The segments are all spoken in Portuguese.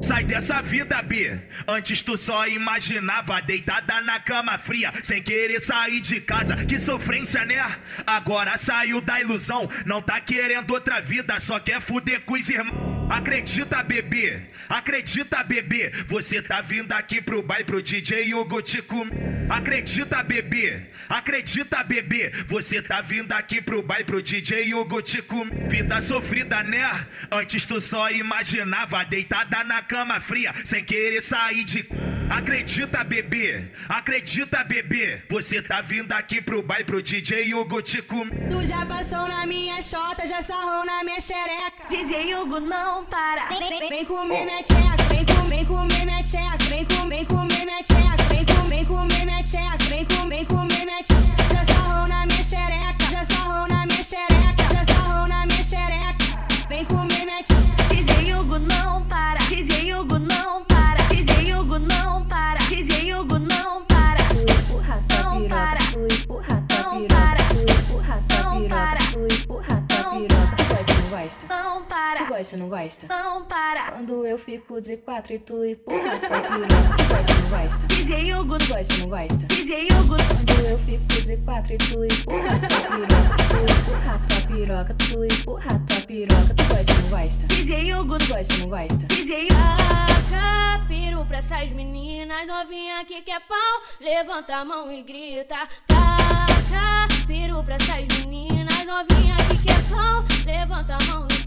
Sai dessa vida, B. Antes tu só imaginava deitada na cama fria, sem querer sair de casa. Que sofrência, né? Agora saiu da ilusão, não tá querendo outra vida, só quer fuder com os irmãos. Acredita, bebê, acredita, bebê. Você tá vindo aqui pro baile pro DJ Hugo te comer. Acredita, bebê, acredita, bebê. Você tá vindo aqui pro baile pro DJ Hugo te comer. Vida sofrida, né? Antes tu só imaginava deitada na cama fria, sem querer sair de. Acredita, bebê, acredita, bebê. Você tá vindo aqui pro baile pro DJ Hugo te comer. Tu já passou na minha chota, já sarrou na minha xereca. DJ Hugo não para. Vem, vem, vem comer minha tcheca, vem, com, vem comer minha tcheca, vem, com, vem comer minha tcheca, vem, com, vem comer minha tcheca, vem, com, vem comer minha tcheca. Gosta, não gosta? Não para. Quando eu fico de quatro e tu empurra gosta, não gosta? DJ Hugo. Tu gosta, não gosta? DJ Hugo. Quando eu fico de quatro e tu empurra tua piroca, tu empurra tua piroca, tu empurra tua piroca, tu gosta, não gosta? DJ Hugo. Tu gosta, não gosta? DJ Taca peru pra essas meninas novinha que quer pau, levanta a mão e grita. Taca peru pra essas meninas novinha que quer pau, levanta a mão e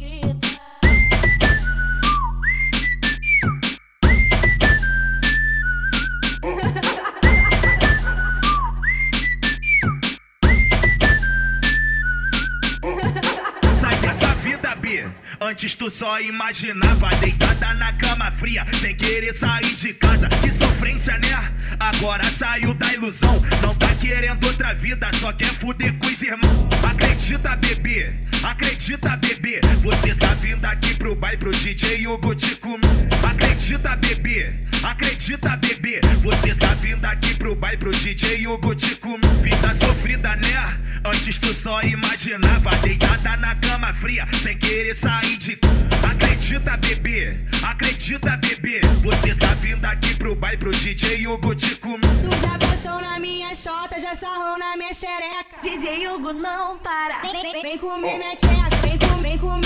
Antes tu só imaginava deitada na cama fria, sem querer sair de casa. Que sofrência, né? Agora saiu da ilusão, não tá querendo outra vida, só quer fuder com os irmãos. Acredita, bebê, acredita, bebê. Você tá vindo aqui pro baile pro DJ Hugo te. Acredita, bebê, acredita, bebê. Você tá vindo aqui pro baile pro DJ Hugo te comer. Vida sofrida, né? Antes tu só imaginava deitada na cama fria, sem querer sair de. Acredita, bebê, acredita, bebê. Você tá vindo aqui pro baile pro DJ Hugo te comer. Tu já passou na minha chota, já sarrou na minha xereca. DJ Hugo não para. Vem, vem, vem comer minha tcheca, vem, com, vem comer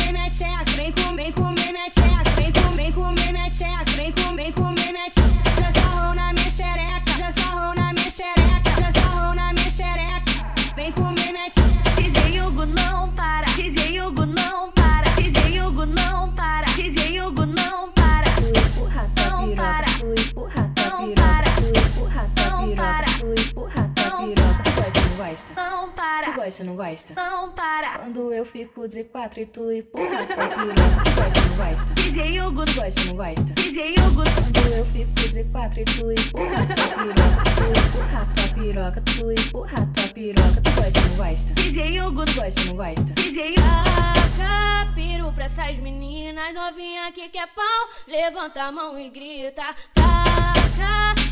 gosta, não gosta? Não Tu para. gosta, não gosta? Não para. Quando eu fico de quatro e tu empurra tu gosta, não gosta? DJ Hugo. Tu gosta, não gosta? DJ Hugo. Quando eu fico de quatro e tu empurra tu empurra tua piroca, tu empurra tua piroca, tu gosta, não gosta? DJ Hugo. Tu gosta, não gosta? DJ Taca peru pra essas meninas novinha que quer pau, levanta a mão e grita. Taca